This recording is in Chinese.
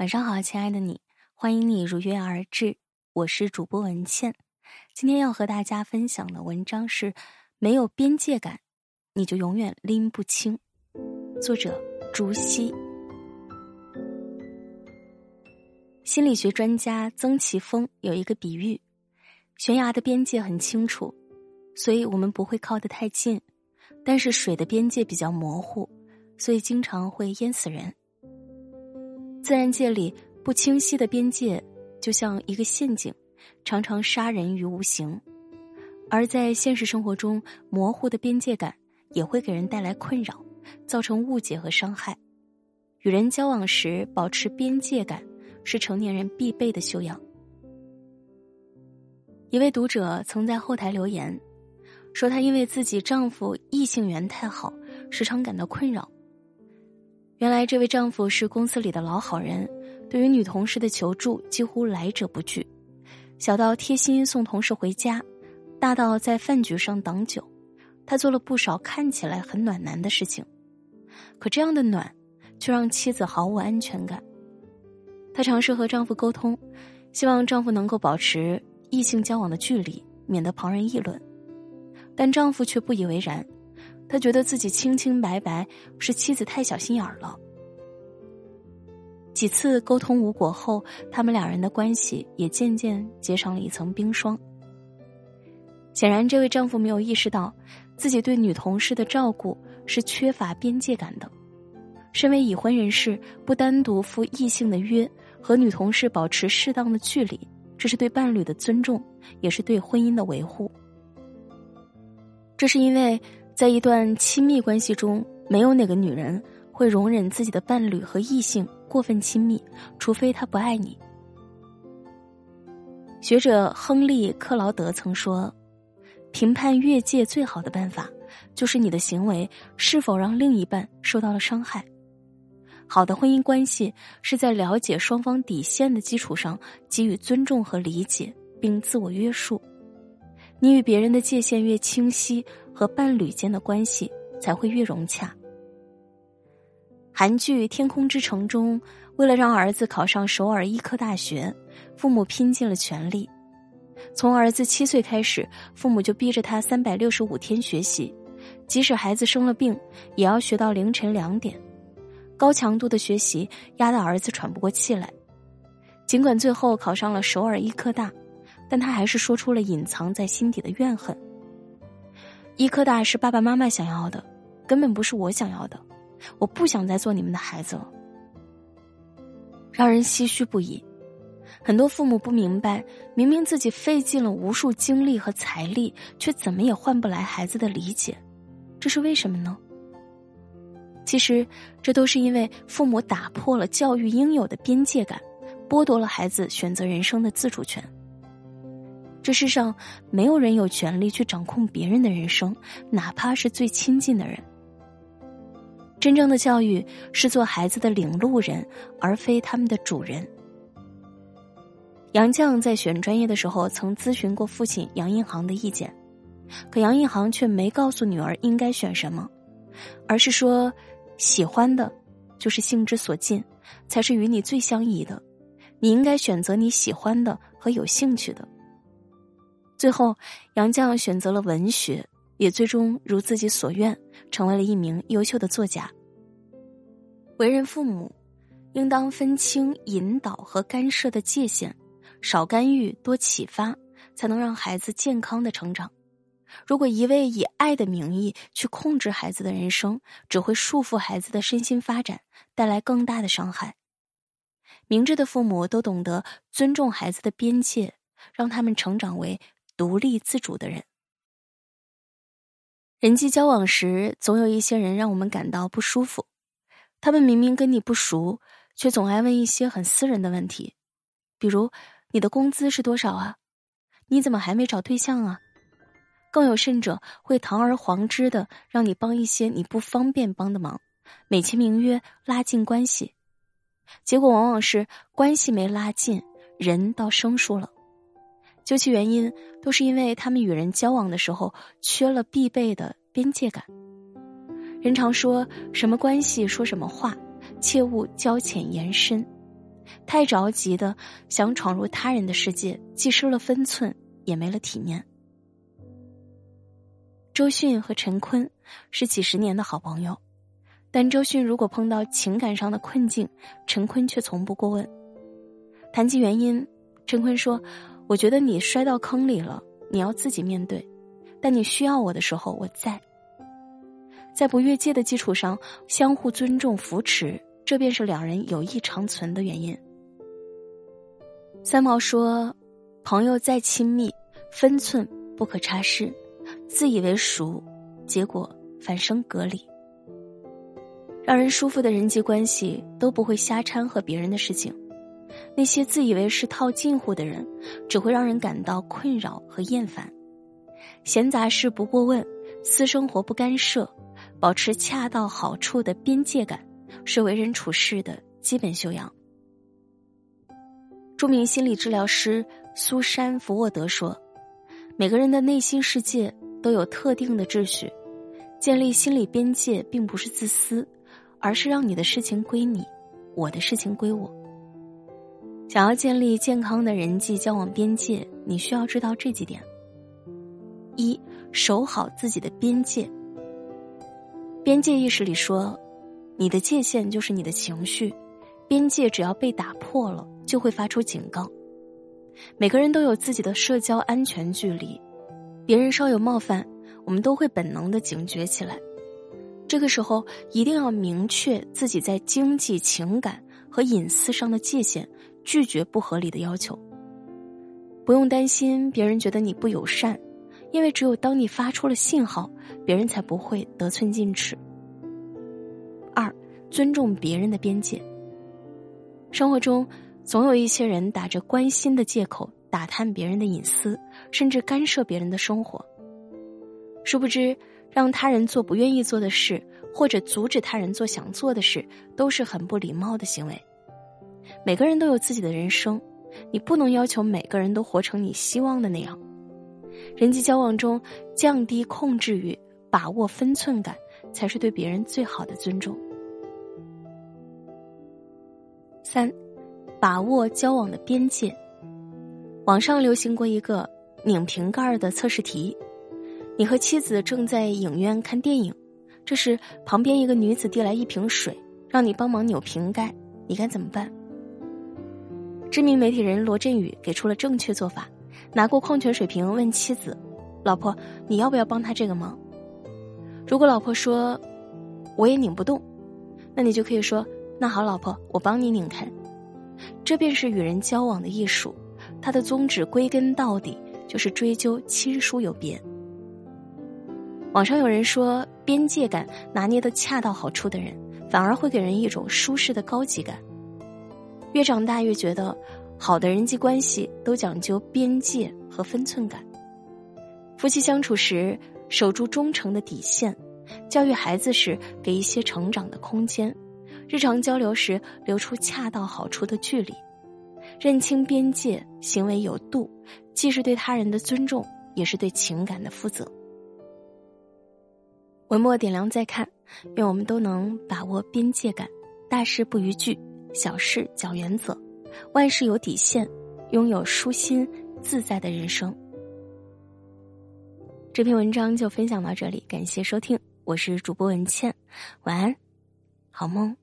晚上好，亲爱的你，欢迎你如约而至，我是主播文倩。今天要和大家分享的文章是：没有边界感，你就永远拎不清。作者：竹溪。心理学专家曾奇峰有一个比喻：悬崖的边界很清楚，所以我们不会靠得太近；但是水的边界比较模糊，所以经常会淹死人。自然界里不清晰的边界，就像一个陷阱，常常杀人于无形；而在现实生活中，模糊的边界感也会给人带来困扰，造成误解和伤害。与人交往时，保持边界感是成年人必备的修养。一位读者曾在后台留言，说她因为自己丈夫异性缘太好，时常感到困扰。原来这位丈夫是公司里的老好人，对于女同事的求助几乎来者不拒，小到贴心送同事回家，大到在饭局上挡酒，他做了不少看起来很暖男的事情。可这样的暖，却让妻子毫无安全感。她尝试和丈夫沟通，希望丈夫能够保持异性交往的距离，免得旁人议论，但丈夫却不以为然。他觉得自己清清白白，是妻子太小心眼儿了。几次沟通无果后，他们两人的关系也渐渐结上了一层冰霜。显然，这位丈夫没有意识到，自己对女同事的照顾是缺乏边界感的。身为已婚人士，不单独赴异性的约，和女同事保持适当的距离，这是对伴侣的尊重，也是对婚姻的维护。这是因为。在一段亲密关系中，没有哪个女人会容忍自己的伴侣和异性过分亲密，除非他不爱你。学者亨利·克劳德曾说：“评判越界最好的办法，就是你的行为是否让另一半受到了伤害。好的婚姻关系是在了解双方底线的基础上，给予尊重和理解，并自我约束。你与别人的界限越清晰。”和伴侣间的关系才会越融洽。韩剧《天空之城》中，为了让儿子考上首尔医科大学，父母拼尽了全力。从儿子七岁开始，父母就逼着他三百六十五天学习，即使孩子生了病，也要学到凌晨两点。高强度的学习压得儿子喘不过气来。尽管最后考上了首尔医科大，但他还是说出了隐藏在心底的怨恨。医科大是爸爸妈妈想要的，根本不是我想要的。我不想再做你们的孩子了，让人唏嘘不已。很多父母不明白，明明自己费尽了无数精力和财力，却怎么也换不来孩子的理解，这是为什么呢？其实，这都是因为父母打破了教育应有的边界感，剥夺了孩子选择人生的自主权。这世上没有人有权利去掌控别人的人生，哪怕是最亲近的人。真正的教育是做孩子的领路人，而非他们的主人。杨绛在选专业的时候曾咨询过父亲杨印航的意见，可杨印航却没告诉女儿应该选什么，而是说：“喜欢的，就是性之所近，才是与你最相宜的。你应该选择你喜欢的和有兴趣的。”最后，杨绛选择了文学，也最终如自己所愿，成为了一名优秀的作家。为人父母，应当分清引导和干涉的界限，少干预，多启发，才能让孩子健康的成长。如果一味以爱的名义去控制孩子的人生，只会束缚孩子的身心发展，带来更大的伤害。明智的父母都懂得尊重孩子的边界，让他们成长为。独立自主的人，人际交往时，总有一些人让我们感到不舒服。他们明明跟你不熟，却总爱问一些很私人的问题，比如你的工资是多少啊？你怎么还没找对象啊？更有甚者，会堂而皇之的让你帮一些你不方便帮的忙，美其名曰拉近关系，结果往往是关系没拉近，人倒生疏了。究其原因，都是因为他们与人交往的时候缺了必备的边界感。人常说什么关系说什么话，切勿交浅言深。太着急的想闯入他人的世界，既失了分寸，也没了体面。周迅和陈坤是几十年的好朋友，但周迅如果碰到情感上的困境，陈坤却从不过问。谈及原因，陈坤说：“我觉得你摔到坑里了，你要自己面对。但你需要我的时候，我在。在不越界的基础上，相互尊重扶持，这便是两人友谊长存的原因。”三毛说：“朋友再亲密，分寸不可差失。自以为熟，结果反生隔离。让人舒服的人际关系都不会瞎掺和别人的事情。”那些自以为是套近乎的人，只会让人感到困扰和厌烦。闲杂事不过问，私生活不干涉，保持恰到好处的边界感，是为人处事的基本修养。著名心理治疗师苏珊·福沃德说：“每个人的内心世界都有特定的秩序，建立心理边界并不是自私，而是让你的事情归你，我的事情归我。”想要建立健康的人际交往边界，你需要知道这几点：一、守好自己的边界。边界意识里说，你的界限就是你的情绪，边界只要被打破了，就会发出警告。每个人都有自己的社交安全距离，别人稍有冒犯，我们都会本能的警觉起来。这个时候，一定要明确自己在经济、情感和隐私上的界限。拒绝不合理的要求。不用担心别人觉得你不友善，因为只有当你发出了信号，别人才不会得寸进尺。二，尊重别人的边界。生活中总有一些人打着关心的借口打探别人的隐私，甚至干涉别人的生活。殊不知，让他人做不愿意做的事，或者阻止他人做想做的事，都是很不礼貌的行为。每个人都有自己的人生，你不能要求每个人都活成你希望的那样。人际交往中，降低控制欲，把握分寸感，才是对别人最好的尊重。三，把握交往的边界。网上流行过一个拧瓶盖的测试题：你和妻子正在影院看电影，这时旁边一个女子递来一瓶水，让你帮忙扭瓶盖，你该怎么办？知名媒体人罗振宇给出了正确做法，拿过矿泉水瓶问妻子：“老婆，你要不要帮他这个忙？”如果老婆说：“我也拧不动”，那你就可以说：“那好，老婆，我帮你拧开。”这便是与人交往的艺术，它的宗旨归根到底就是追究亲疏有别。网上有人说，边界感拿捏的恰到好处的人，反而会给人一种舒适的高级感。越长大越觉得，好的人际关系都讲究边界和分寸感。夫妻相处时守住忠诚的底线，教育孩子时给一些成长的空间，日常交流时留出恰到好处的距离，认清边界，行为有度，既是对他人的尊重，也是对情感的负责。文末点亮再看，愿我们都能把握边界感，大事不逾矩。小事讲原则，万事有底线，拥有舒心自在的人生。这篇文章就分享到这里，感谢收听，我是主播文倩，晚安，好梦。